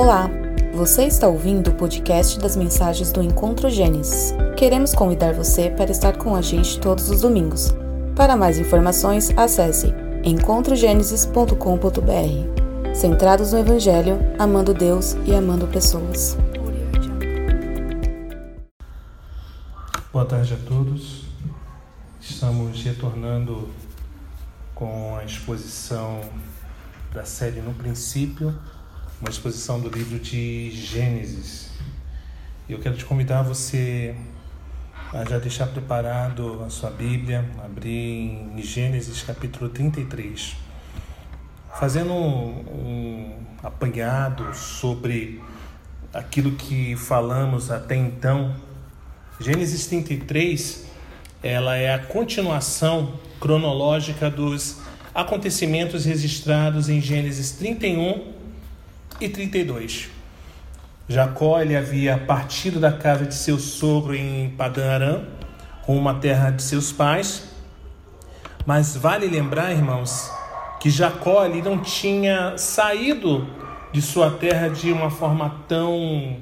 Olá, você está ouvindo o podcast das mensagens do Encontro Gênesis. Queremos convidar você para estar com a gente todos os domingos. Para mais informações, acesse encontrogenesis.com.br. Centrados no Evangelho, amando Deus e amando pessoas. Boa tarde a todos. Estamos retornando com a exposição da série No Princípio, uma exposição do livro de Gênesis. Eu quero te convidar você a já deixar preparado a sua Bíblia, abrir em Gênesis capítulo 33, fazendo um, um apanhado sobre aquilo que falamos até então. Gênesis 33, ela é a continuação cronológica dos acontecimentos registrados em Gênesis 31 e 32. Jacó ele havia partido da casa de seu sogro em Aram, rumo à terra de seus pais. Mas vale lembrar, irmãos, que Jacó ele não tinha saído de sua terra de uma forma tão,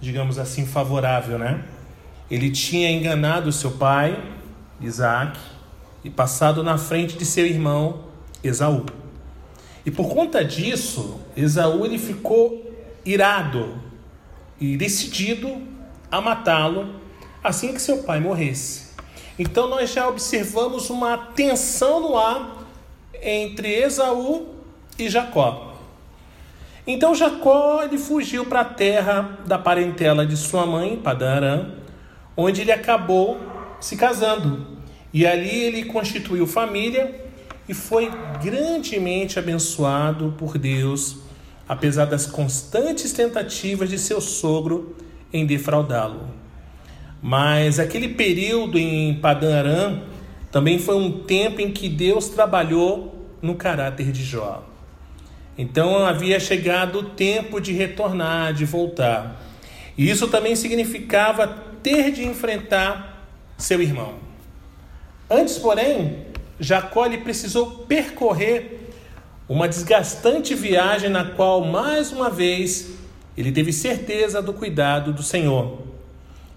digamos assim, favorável, né? Ele tinha enganado seu pai, Isaac, e passado na frente de seu irmão, Esaú. E por conta disso, Esaú ele ficou irado e decidido a matá-lo assim que seu pai morresse. Então nós já observamos uma tensão no ar entre Esaú e Jacó. Então Jacó ele fugiu para a terra da parentela de sua mãe, Padarã, onde ele acabou se casando. E ali ele constituiu família e foi grandemente abençoado por Deus, apesar das constantes tentativas de seu sogro em defraudá-lo. Mas aquele período em Padã Aram também foi um tempo em que Deus trabalhou no caráter de Jó. Então havia chegado o tempo de retornar, de voltar. E isso também significava ter de enfrentar seu irmão. Antes, porém, Jacó ele precisou percorrer uma desgastante viagem na qual, mais uma vez, ele teve certeza do cuidado do Senhor.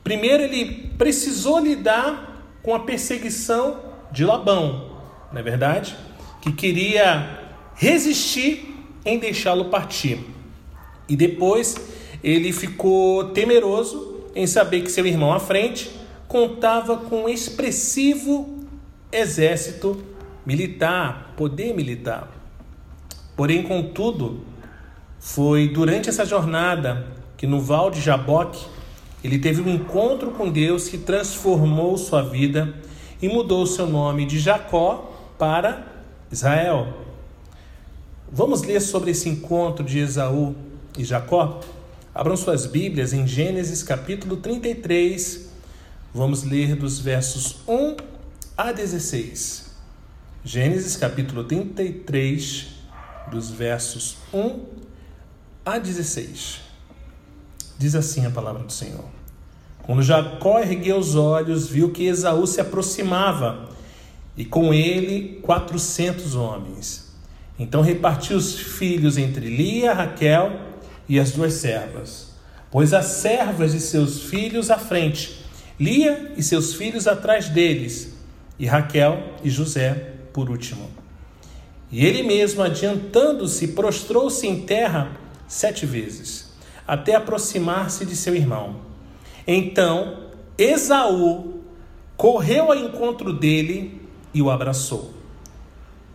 Primeiro, ele precisou lidar com a perseguição de Labão, não é verdade? Que queria resistir em deixá-lo partir. E depois, ele ficou temeroso em saber que seu irmão à frente contava com um expressivo exército militar, poder militar. Porém, contudo, foi durante essa jornada que no Val de Jaboque ele teve um encontro com Deus que transformou sua vida e mudou seu nome de Jacó para Israel. Vamos ler sobre esse encontro de Esaú e Jacó? Abram suas Bíblias em Gênesis capítulo 33. Vamos ler dos versos 1 a 16. Gênesis capítulo 33, dos versos 1 a 16. Diz assim a palavra do Senhor. Quando Jacó ergueu os olhos, viu que Esaú se aproximava, e com ele quatrocentos homens. Então repartiu os filhos entre Lia, Raquel e as duas servas. Pôs as servas de seus filhos à frente, Lia e seus filhos atrás deles, e Raquel e José por último. E ele mesmo, adiantando-se, prostrou-se em terra sete vezes, até aproximar-se de seu irmão. Então Esaú correu ao encontro dele e o abraçou.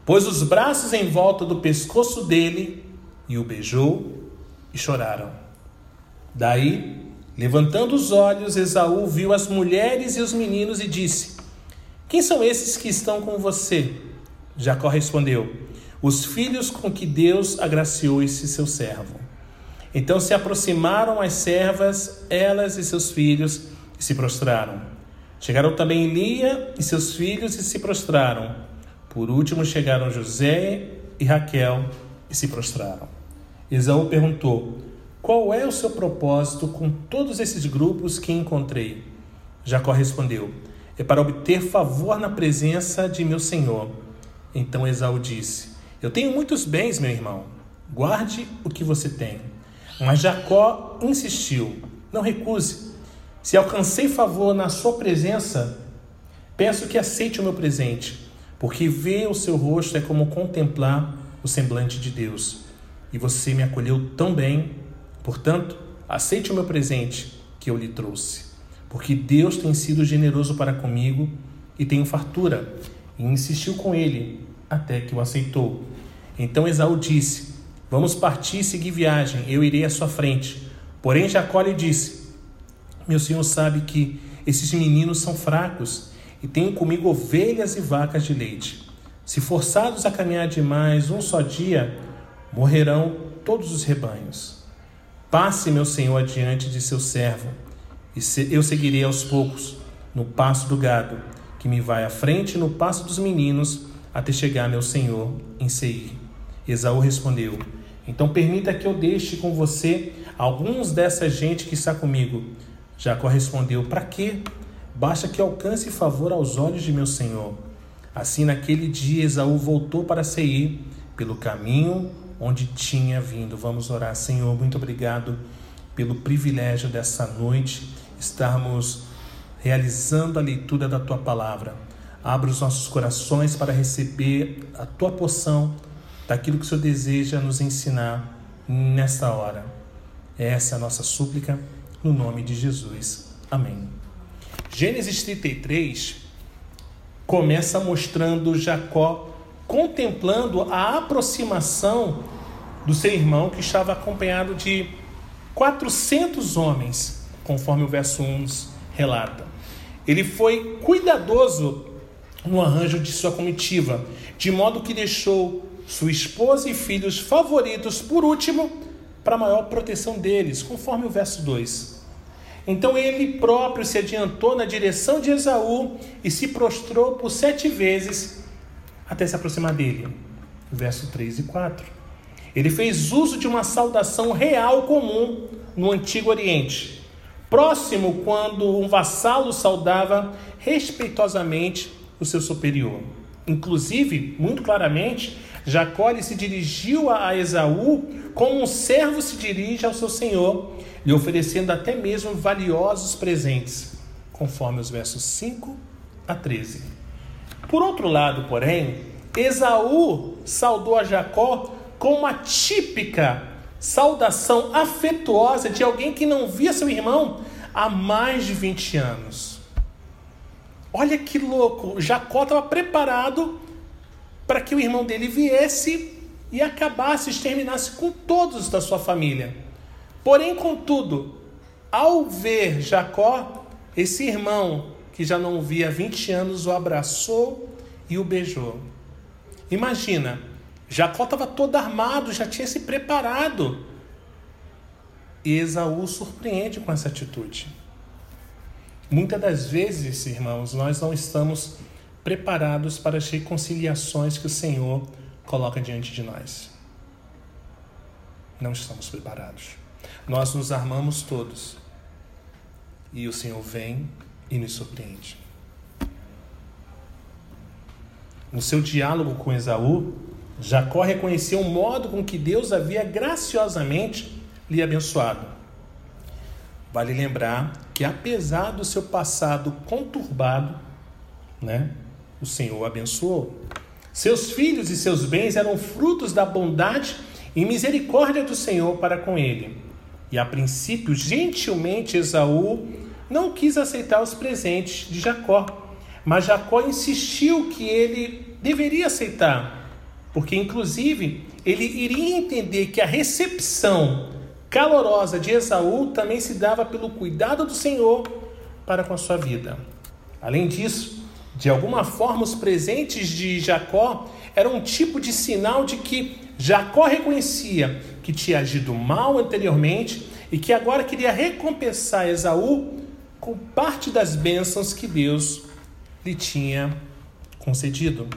Pôs os braços em volta do pescoço dele e o beijou e choraram. Daí, levantando os olhos, Esaú viu as mulheres e os meninos e disse: quem são esses que estão com você? Jacó respondeu: Os filhos com que Deus agraciou esse seu servo. Então se aproximaram as servas, elas e seus filhos, e se prostraram. Chegaram também Lia e seus filhos e se prostraram. Por último chegaram José e Raquel e se prostraram. Esaú perguntou: Qual é o seu propósito com todos esses grupos que encontrei? Jacó respondeu: é para obter favor na presença de meu senhor. Então Esaú disse: Eu tenho muitos bens, meu irmão. Guarde o que você tem. Mas Jacó insistiu: Não recuse. Se alcancei favor na sua presença, peço que aceite o meu presente, porque ver o seu rosto é como contemplar o semblante de Deus. E você me acolheu tão bem, portanto, aceite o meu presente que eu lhe trouxe. Porque Deus tem sido generoso para comigo e tenho fartura. E insistiu com ele até que o aceitou. Então Esaú disse: Vamos partir e seguir viagem, eu irei à sua frente. Porém, Jacó lhe disse: Meu senhor sabe que esses meninos são fracos e tenho comigo ovelhas e vacas de leite. Se forçados a caminhar demais um só dia, morrerão todos os rebanhos. Passe, meu senhor, adiante de seu servo, e eu seguirei aos poucos, no passo do gado, que me vai à frente no passo dos meninos, até chegar meu senhor em Seir. Esaú respondeu: Então permita que eu deixe com você alguns dessa gente que está comigo. Jacó respondeu: Para quê? Basta que alcance favor aos olhos de meu senhor. Assim, naquele dia, Esaú voltou para Seir, pelo caminho onde tinha vindo. Vamos orar, Senhor, muito obrigado pelo privilégio dessa noite estarmos realizando a leitura da tua palavra. Abra os nossos corações para receber a tua porção daquilo que o Senhor deseja nos ensinar nesta hora. Essa é a nossa súplica, no nome de Jesus. Amém. Gênesis 33 começa mostrando Jacó contemplando a aproximação do seu irmão, que estava acompanhado de 400 homens, conforme o verso 1 relata. Ele foi cuidadoso no arranjo de sua comitiva, de modo que deixou sua esposa e filhos favoritos por último, para maior proteção deles, conforme o verso 2. Então ele próprio se adiantou na direção de Esaú e se prostrou por sete vezes até se aproximar dele. Verso 3 e 4. Ele fez uso de uma saudação real comum no Antigo Oriente, próximo quando um vassalo saudava respeitosamente o seu superior. Inclusive, muito claramente, Jacó se dirigiu a Esaú como um servo se dirige ao seu senhor, lhe oferecendo até mesmo valiosos presentes, conforme os versos 5 a 13. Por outro lado, porém, Esaú saudou a Jacó com uma típica saudação afetuosa de alguém que não via seu irmão há mais de 20 anos. Olha que louco! Jacó estava preparado para que o irmão dele viesse e acabasse, exterminasse com todos da sua família. Porém, contudo, ao ver Jacó, esse irmão que já não via há 20 anos o abraçou e o beijou. Imagina, Jacó estava todo armado, já tinha se preparado. E Esaú surpreende com essa atitude. Muitas das vezes, irmãos, nós não estamos preparados para as reconciliações que o Senhor coloca diante de nós. Não estamos preparados. Nós nos armamos todos e o Senhor vem e nos surpreende. No seu diálogo com Esaú, Jacó reconheceu o modo com que Deus havia graciosamente lhe abençoado. Vale lembrar que, apesar do seu passado conturbado, né, o Senhor abençoou. Seus filhos e seus bens eram frutos da bondade e misericórdia do Senhor para com ele. E a princípio, gentilmente, Esaú não quis aceitar os presentes de Jacó, mas Jacó insistiu que ele deveria aceitar, porque, inclusive, ele iria entender que a recepção calorosa de Esaú também se dava pelo cuidado do Senhor para com a sua vida. Além disso, de alguma forma, os presentes de Jacó eram um tipo de sinal de que Jacó reconhecia que tinha agido mal anteriormente e que agora queria recompensar Esaú com parte das bênçãos que Deus lhe tinha concedido.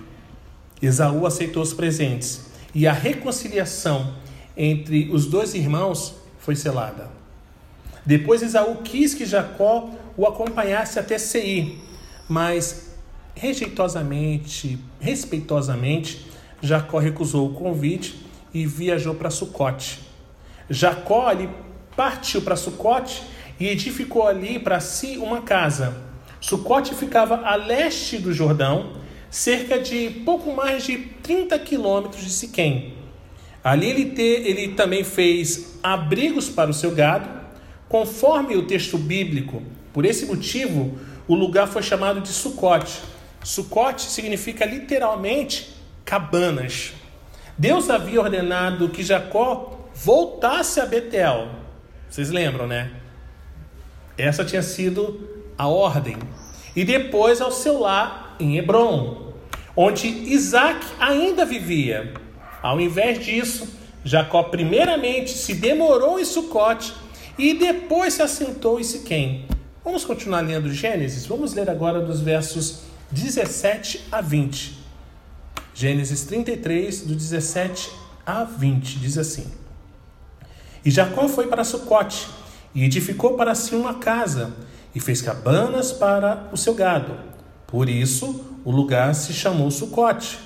Esaú aceitou os presentes e a reconciliação entre os dois irmãos foi selada. Depois Esaú quis que Jacó o acompanhasse até Seir, mas rejeitosamente, respeitosamente, Jacó recusou o convite e viajou para Sucote. Jacó ali partiu para Sucote e edificou ali para si uma casa. Sucote ficava a leste do Jordão, cerca de pouco mais de 30 quilômetros de Siquém. Ali ele, te, ele também fez abrigos para o seu gado, conforme o texto bíblico. Por esse motivo, o lugar foi chamado de Sucote. Sucote significa literalmente cabanas. Deus havia ordenado que Jacó voltasse a Betel. Vocês lembram, né? Essa tinha sido a ordem. E depois ao seu lar em Hebron, onde Isaac ainda vivia. Ao invés disso, Jacó primeiramente se demorou em Sucote e depois se assentou em Siquém. Vamos continuar lendo Gênesis? Vamos ler agora dos versos 17 a 20. Gênesis 33, do 17 a 20, diz assim: E Jacó foi para Sucote e edificou para si uma casa e fez cabanas para o seu gado. Por isso, o lugar se chamou Sucote.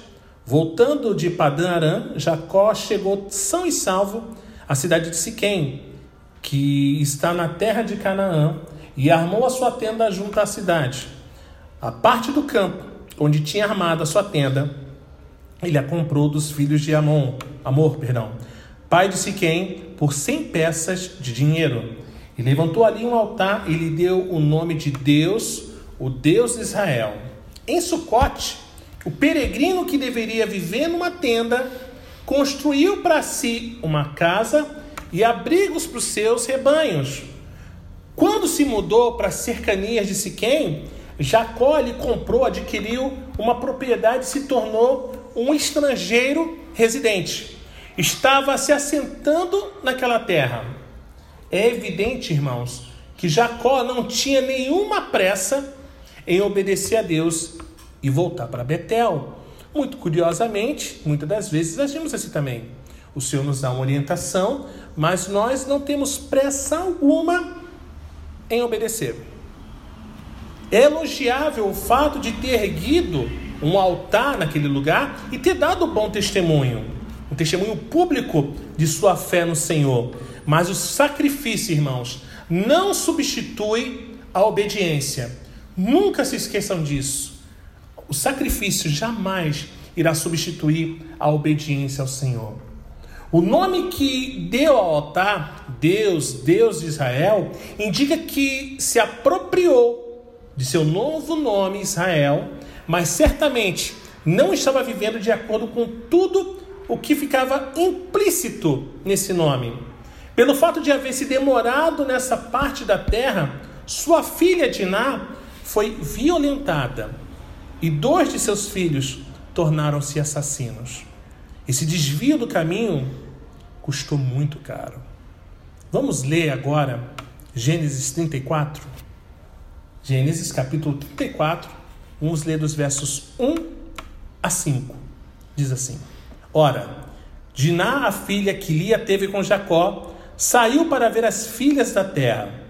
Voltando de Padã Aram, Jacó chegou são e salvo à cidade de Siquém, que está na terra de Canaã, e armou a sua tenda junto à cidade. A parte do campo onde tinha armado a sua tenda, ele a comprou dos filhos de Amon, Amor, perdão, pai de Siquém, por cem peças de dinheiro. E levantou ali um altar e lhe deu o nome de Deus, o Deus de Israel. Em Sucote, o peregrino que deveria viver numa tenda construiu para si uma casa e abrigos para os seus rebanhos. Quando se mudou para as cercanias de Siquém, Jacó lhe comprou, adquiriu uma propriedade e se tornou um estrangeiro residente. Estava se assentando naquela terra. É evidente, irmãos, que Jacó não tinha nenhuma pressa em obedecer a Deus e voltar para Betel. Muito curiosamente, muitas das vezes agimos assim também. O Senhor nos dá uma orientação, mas nós não temos pressa alguma em obedecer. É elogiável o fato de ter erguido um altar naquele lugar e ter dado bom testemunho, um testemunho público de sua fé no Senhor. Mas o sacrifício, irmãos, não substitui a obediência. Nunca se esqueçam disso. O sacrifício jamais irá substituir a obediência ao Senhor. O nome que deu ao altar, Deus, Deus de Israel, indica que se apropriou de seu novo nome Israel, mas certamente não estava vivendo de acordo com tudo o que ficava implícito nesse nome. Pelo fato de haver se demorado nessa parte da terra, sua filha Diná foi violentada e dois de seus filhos tornaram-se assassinos. Esse desvio do caminho custou muito caro. Vamos ler agora Gênesis 34. Gênesis capítulo 34, vamos ler dos versos 1 a 5. Diz assim: Ora, Diná, a filha que Lia teve com Jacó, saiu para ver as filhas da terra.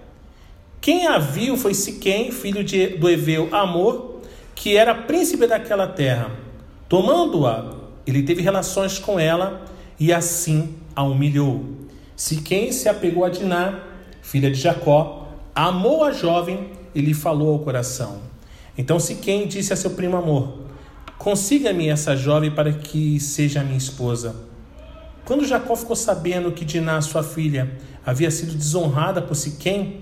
Quem a viu foi Siquém, filho de, do Eveu Amor, que era príncipe daquela terra. Tomando-a, ele teve relações com ela e assim a humilhou. Siquém se apegou a Diná, filha de Jacó, amou a jovem e lhe falou ao coração. Então Siquém disse a seu primo Amor: Consiga-me essa jovem para que seja minha esposa. Quando Jacó ficou sabendo que Diná, sua filha, havia sido desonrada por Siquém,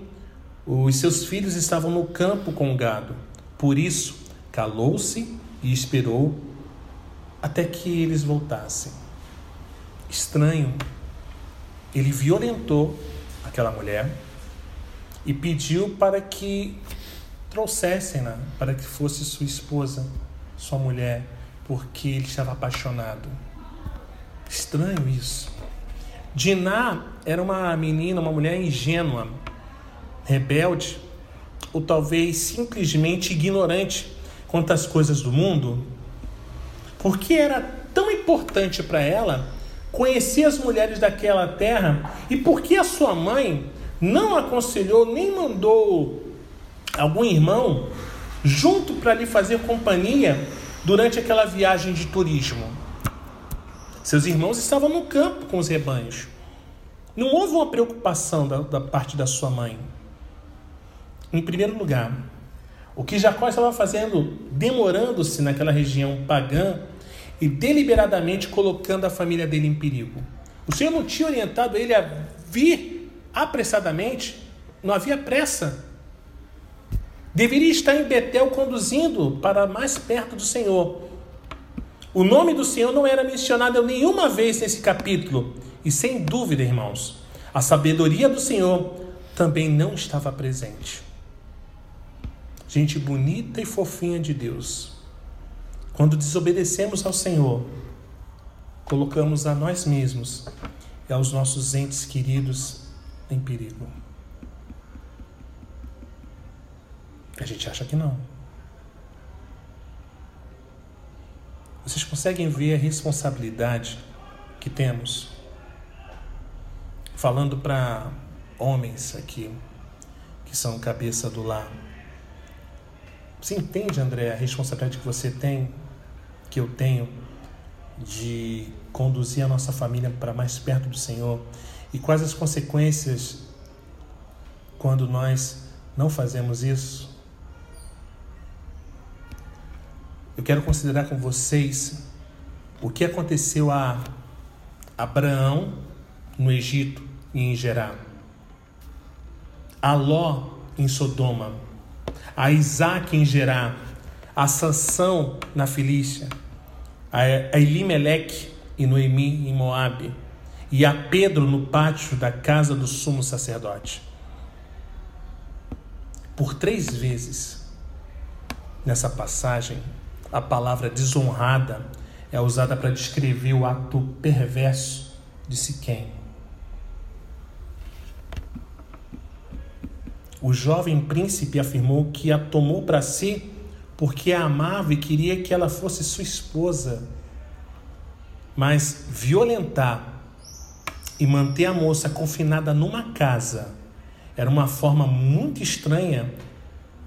os seus filhos estavam no campo com o gado. Por isso, calou-se e esperou até que eles voltassem. Estranho, ele violentou aquela mulher e pediu para que trouxessem-na, para que fosse sua esposa, sua mulher, porque ele estava apaixonado. Estranho isso. Diná era uma menina, uma mulher ingênua, rebelde, ou talvez simplesmente ignorante quanto às coisas do mundo. Por que era tão importante para ela conhecer as mulheres daquela terra e por que a sua mãe não aconselhou nem mandou algum irmão junto para lhe fazer companhia durante aquela viagem de turismo? Seus irmãos estavam no campo com os rebanhos. Não houve uma preocupação da, da parte da sua mãe. Em primeiro lugar, o que Jacó estava fazendo, demorando-se naquela região pagã e deliberadamente colocando a família dele em perigo. O Senhor não tinha orientado ele a vir apressadamente, não havia pressa. Deveria estar em Betel conduzindo para mais perto do Senhor. O nome do Senhor não era mencionado nenhuma vez nesse capítulo. E sem dúvida, irmãos, a sabedoria do Senhor também não estava presente. Gente bonita e fofinha de Deus. Quando desobedecemos ao Senhor, colocamos a nós mesmos e aos nossos entes queridos em perigo. A gente acha que não. Vocês conseguem ver a responsabilidade que temos? Falando para homens aqui, que são cabeça do lar. Você entende, André, a responsabilidade que você tem, que eu tenho, de conduzir a nossa família para mais perto do Senhor? E quais as consequências quando nós não fazemos isso? Eu quero considerar com vocês o que aconteceu a Abraão no Egito e em Gerá, a Ló em Sodoma, a Isaac em Gerá, a Sansão na Filícia, a Elimeleque e Noemi em Moabe, e a Pedro no pátio da casa do sumo sacerdote. Por três vezes nessa passagem, a palavra desonrada é usada para descrever o ato perverso de Siquém. O jovem príncipe afirmou que a tomou para si porque a amava e queria que ela fosse sua esposa. Mas violentar e manter a moça confinada numa casa era uma forma muito estranha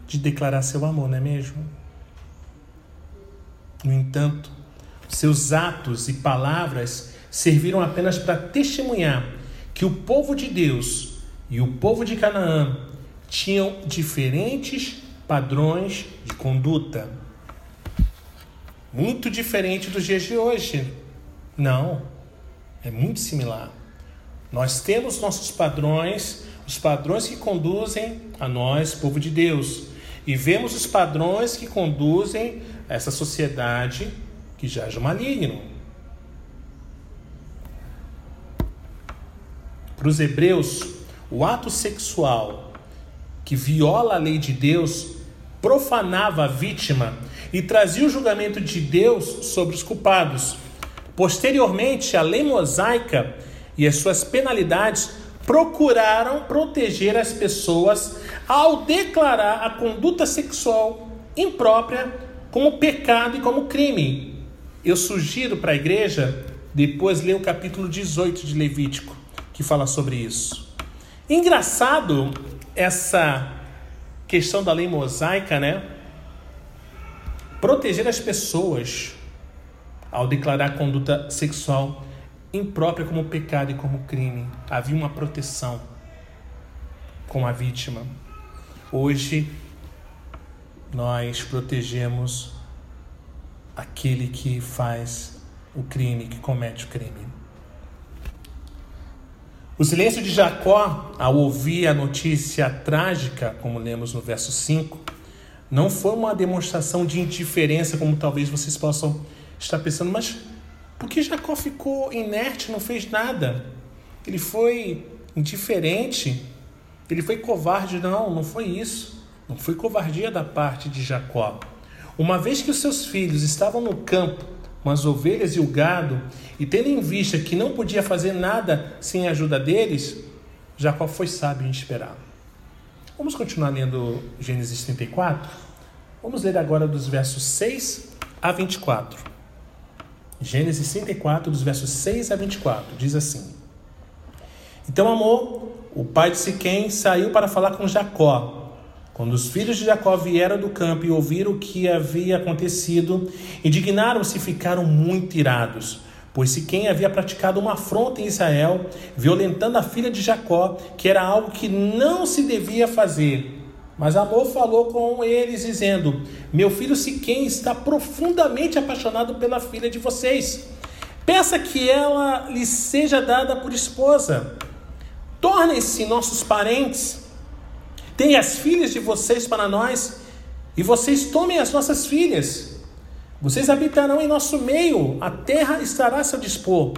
de declarar seu amor, não é mesmo? No entanto, seus atos e palavras serviram apenas para testemunhar que o povo de Deus e o povo de Canaã tinham diferentes padrões de conduta. Muito diferente dos dias de hoje. Não, é muito similar. Nós temos nossos padrões, os padrões que conduzem a nós, povo de Deus, e vemos os padrões que conduzem essa sociedade que jaz o maligno. Para os hebreus, o ato sexual que viola a lei de Deus profanava a vítima e trazia o julgamento de Deus sobre os culpados. Posteriormente, a lei mosaica e as suas penalidades procuraram proteger as pessoas ao declarar a conduta sexual imprópria como pecado e como crime. Eu sugiro para a igreja depois ler o capítulo 18 de Levítico, que fala sobre isso. Engraçado essa questão da lei mosaica, né? Proteger as pessoas ao declarar conduta sexual imprópria como pecado e como crime. Havia uma proteção com a vítima. Hoje nós protegemos aquele que faz o crime, que comete o crime. O silêncio de Jacó, ao ouvir a notícia trágica, como lemos no verso 5, não foi uma demonstração de indiferença, como talvez vocês possam estar pensando, mas por que Jacó ficou inerte, não fez nada? Ele foi indiferente? Ele foi covarde? Não, não foi isso. Não foi covardia da parte de Jacó. Uma vez que os seus filhos estavam no campo com as ovelhas e o gado, e tendo em vista que não podia fazer nada sem a ajuda deles, Jacó foi sábio em esperar. Vamos continuar lendo Gênesis 34? Vamos ler agora dos versos 6 a 24. Gênesis 34, dos versos 6 a 24, diz assim: Então Amor, o pai de Siquém, saiu para falar com Jacó quando os filhos de Jacó vieram do campo e ouviram o que havia acontecido, indignaram-se e ficaram muito irados. pois Siquém havia praticado uma afronta em Israel, violentando a filha de Jacó, que era algo que não se devia fazer. Mas Amor falou com eles, dizendo: Meu filho Siquém está profundamente apaixonado pela filha de vocês. Peça que ela lhe seja dada por esposa. Tornem-se nossos parentes. Deem as filhas de vocês para nós, e vocês tomem as nossas filhas. Vocês habitarão em nosso meio, a terra estará a seu dispor.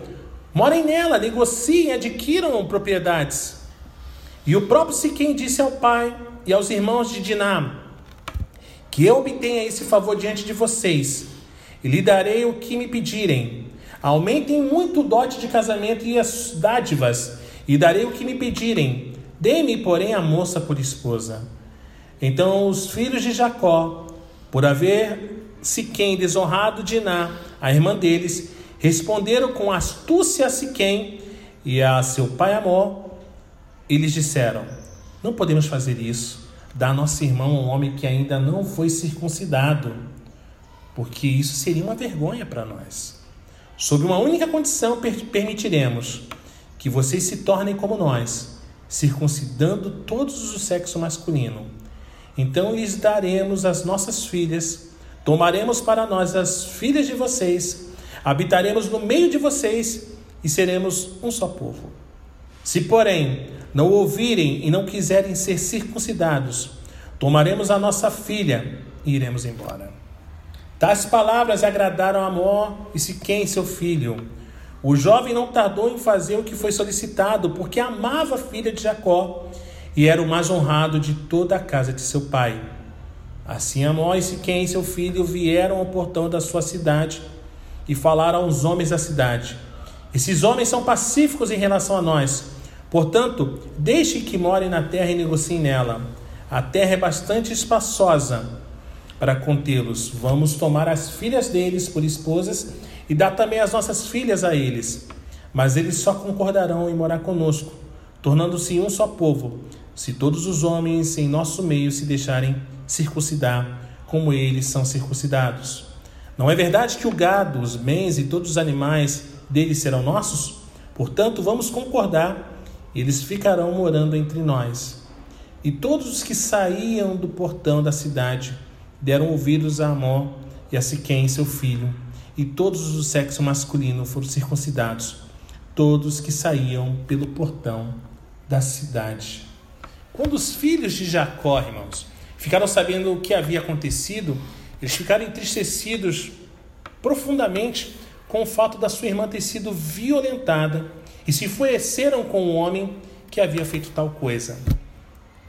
Morem nela, negociem, adquiram propriedades. E o próprio Siquém disse ao pai e aos irmãos de Diná: Que eu obtenha esse favor diante de vocês, e lhe darei o que me pedirem. Aumentem muito o dote de casamento e as dádivas, e darei o que me pedirem. Dê-me, porém, a moça por esposa. Então os filhos de Jacó, por haver Siquém, desonrado Diná, a irmã deles, responderam com astúcia a Siquém e a seu pai Amor, e lhes disseram: Não podemos fazer isso, dar nosso irmão um homem que ainda não foi circuncidado, porque isso seria uma vergonha para nós. Sob uma única condição permitiremos que vocês se tornem como nós, circuncidando todos o sexo masculino. Então lhes daremos as nossas filhas Tomaremos para nós as filhas de vocês, habitaremos no meio de vocês e seremos um só povo. Se, porém, não ouvirem e não quiserem ser circuncidados, tomaremos a nossa filha e iremos embora. Tais palavras agradaram a Amor e Siquém, seu filho. O jovem não tardou em fazer o que foi solicitado, porque amava a filha de Jacó e era o mais honrado de toda a casa de seu pai. Assim Amós e Siquém, seu filho, vieram ao portão da sua cidade e falaram aos homens da cidade: Esses homens são pacíficos em relação a nós. Portanto, deixe que morem na terra e negociem nela. A terra é bastante espaçosa para contê-los. Vamos tomar as filhas deles por esposas e dar também as nossas filhas a eles. Mas eles só concordarão em morar conosco, tornando-se um só povo, se todos os homens em nosso meio se deixarem circuncidar, como eles são circuncidados. Não é verdade que o gado, os bens e todos os animais deles serão nossos? Portanto, vamos concordar, eles ficarão morando entre nós. E todos os que saíam do portão da cidade deram ouvidos a Amó e a Siquém, seu filho, e todos os sexo masculino foram circuncidados, todos que saíam pelo portão da cidade. Quando os filhos de Jacó, irmãos, ficaram sabendo o que havia acontecido, eles ficaram entristecidos profundamente com o fato da sua irmã ter sido violentada e se enfureceram com o homem que havia feito tal coisa.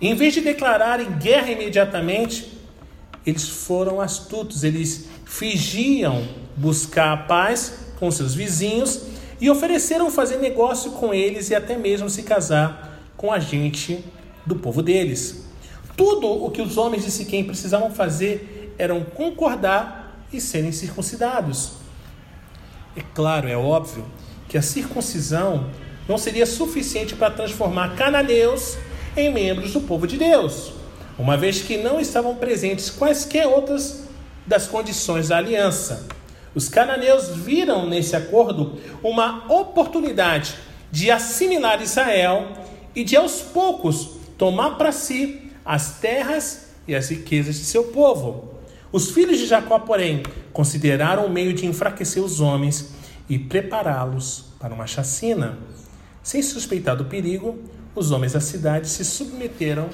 Em vez de declararem guerra imediatamente, eles foram astutos, eles fingiam buscar a paz com seus vizinhos e ofereceram fazer negócio com eles e até mesmo se casar com a gente do povo deles. Tudo o que os homens de Siquém precisavam fazer eram concordar e serem circuncidados. É claro, é óbvio que a circuncisão não seria suficiente para transformar cananeus em membros do povo de Deus, uma vez que não estavam presentes quaisquer outras das condições da aliança. Os cananeus viram nesse acordo uma oportunidade de assimilar Israel e de aos poucos tomar para si as terras e as riquezas de seu povo. Os filhos de Jacó, porém, consideraram o meio de enfraquecer os homens e prepará-los para uma chacina. Sem suspeitar do perigo, os homens da cidade se submeteram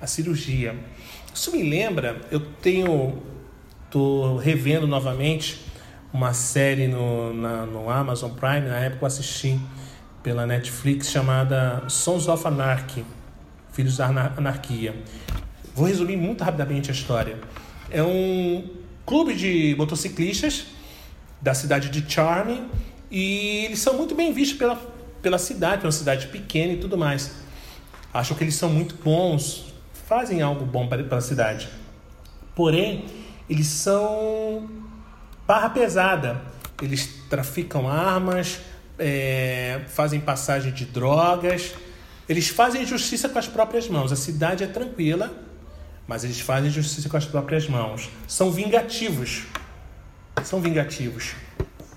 à cirurgia. Isso me lembra, eu tenho, estou revendo novamente uma série no, na, no Amazon Prime, na época eu assisti pela Netflix, chamada Sons of Anarchy Filhos da Anarquia. Vou resumir muito rapidamente a história. É um clube de motociclistas da cidade de Charming e eles são muito bem vistos pela, pela cidade, uma cidade pequena e tudo mais. Acham que eles são muito bons, fazem algo bom para, para a cidade. Porém, eles são barra pesada. Eles traficam armas, é, fazem passagem de drogas eles fazem justiça com as próprias mãos. A cidade é tranquila, mas eles fazem justiça com as próprias mãos. São vingativos. São vingativos.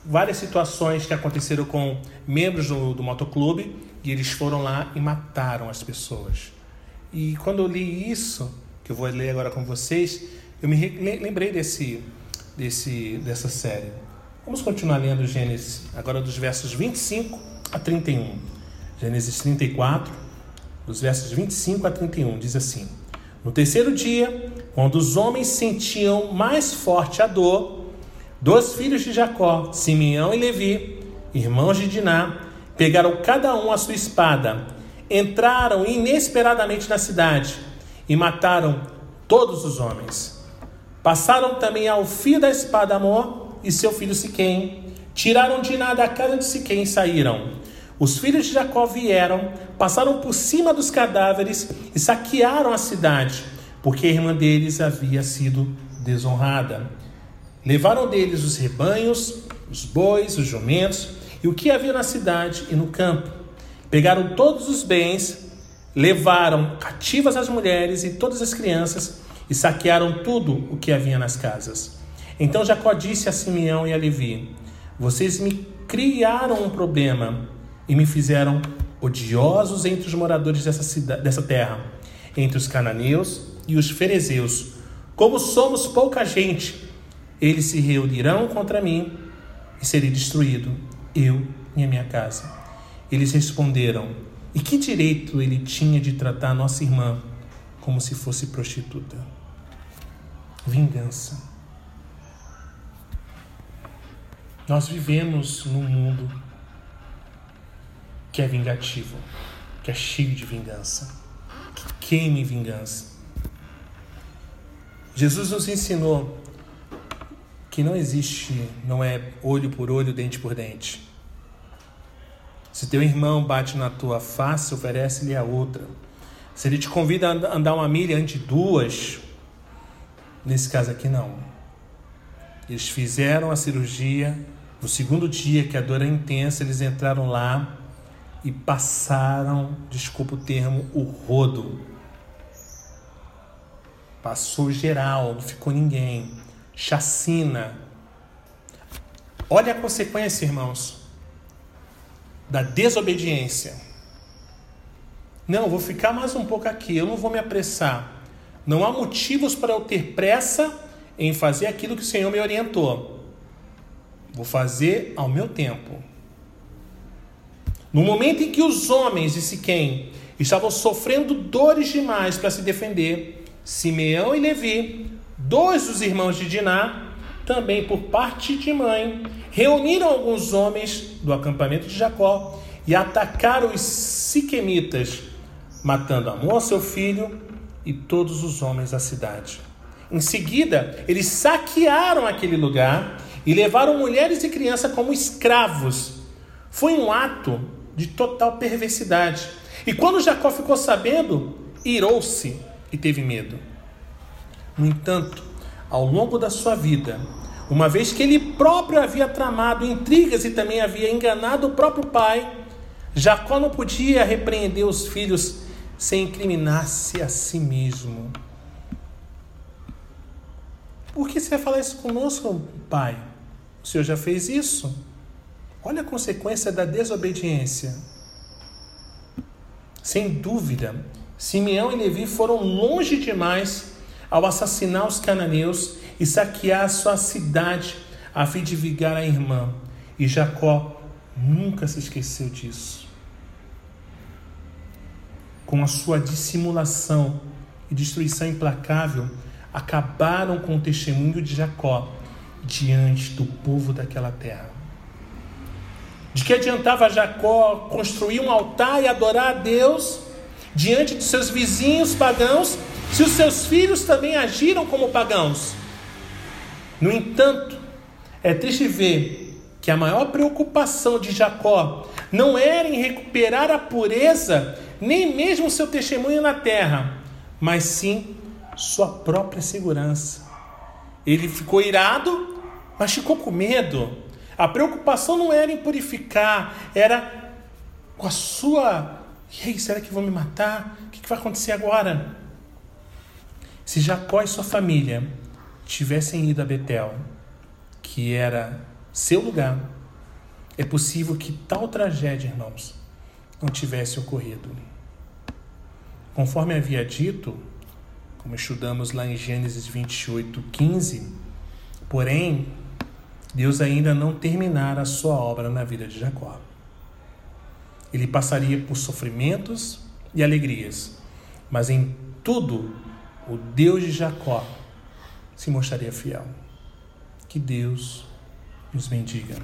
várias situações que aconteceram com membros do, do motoclube e eles foram lá e mataram as pessoas. E quando eu li isso, que eu vou ler agora com vocês, eu me lembrei desse, desse, dessa série. Vamos continuar lendo Gênesis, agora dos versos 25 a 31. Gênesis 34, dos versos 25 a 31, diz assim: No terceiro dia, quando os homens sentiam mais forte a dor, dois filhos de Jacó, Simeão e Levi, irmãos de Diná, pegaram cada um a sua espada, entraram inesperadamente na cidade e mataram todos os homens. Passaram também ao fio da espada Amor e seu filho Siquém, tiraram Diná da casa de Siquém e saíram. Os filhos de Jacó vieram, passaram por cima dos cadáveres e saquearam a cidade, porque a irmã deles havia sido desonrada. Levaram deles os rebanhos, os bois, os jumentos e o que havia na cidade e no campo. Pegaram todos os bens, levaram cativas as mulheres e todas as crianças e saquearam tudo o que havia nas casas. Então Jacó disse a Simeão e a Levi: Vocês me criaram um problema e me fizeram odiosos entre os moradores dessa, cidade, dessa terra, entre os cananeus e os ferezeus. Como somos pouca gente, eles se reunirão contra mim e serei destruído, eu e a minha casa. Eles responderam: E que direito ele tinha de tratar nossa irmã como se fosse prostituta? Vingança. Nós vivemos num mundo que é vingativo, que é cheio de vingança, que queime vingança. Jesus nos ensinou que não existe, não é olho por olho, dente por dente. Se teu irmão bate na tua face, oferece-lhe a outra. Se ele te convida a andar uma milha antes de duas, nesse caso aqui não. Eles fizeram a cirurgia. No segundo dia, que a dor é intensa, eles entraram lá e passaram, desculpa o termo, o rodo. Passou geral, não ficou ninguém. Chacina. Olha a consequência, irmãos, da desobediência. Não, vou ficar mais um pouco aqui, eu não vou me apressar. Não há motivos para eu ter pressa em fazer aquilo que o Senhor me orientou. Vou fazer ao meu tempo. No momento em que os homens de Siquém estavam sofrendo dores demais para se defender, Simeão e Levi, dois dos irmãos de Diná, também por parte de mãe, reuniram alguns homens do acampamento de Jacó e atacaram os siquemitas, matando Amor, seu filho, e todos os homens da cidade. Em seguida, eles saquearam aquele lugar e levaram mulheres e crianças como escravos. Foi um ato de total perversidade. E quando Jacó ficou sabendo, irou-se e teve medo. No entanto, ao longo da sua vida, uma vez que ele próprio havia tramado intrigas e também havia enganado o próprio pai, Jacó não podia repreender os filhos sem incriminar-se a si mesmo. Por que você vai falar isso conosco, pai? O senhor já fez isso? Olha a consequência da desobediência. Sem dúvida, Simeão e Levi foram longe demais ao assassinar os cananeus e saquear a sua cidade a fim de vingar a irmã. E Jacó nunca se esqueceu disso. Com a sua dissimulação e destruição implacável, acabaram com o testemunho de Jacó diante do povo daquela terra. De que adiantava Jacó construir um altar e adorar a Deus diante de seus vizinhos pagãos, se os seus filhos também agiram como pagãos? No entanto, é triste ver que a maior preocupação de Jacó não era em recuperar a pureza, nem mesmo seu testemunho na terra, mas sim sua própria segurança. Ele ficou irado, mas ficou com medo. A preocupação não era em purificar, era com a sua. E aí, será que vão me matar? O que vai acontecer agora? Se Jacó e sua família tivessem ido a Betel, que era seu lugar, é possível que tal tragédia, irmãos, não tivesse ocorrido. Conforme havia dito, como estudamos lá em Gênesis 28, 15, porém, Deus ainda não terminara a sua obra na vida de Jacó. Ele passaria por sofrimentos e alegrias, mas em tudo o Deus de Jacó se mostraria fiel. Que Deus nos bendiga.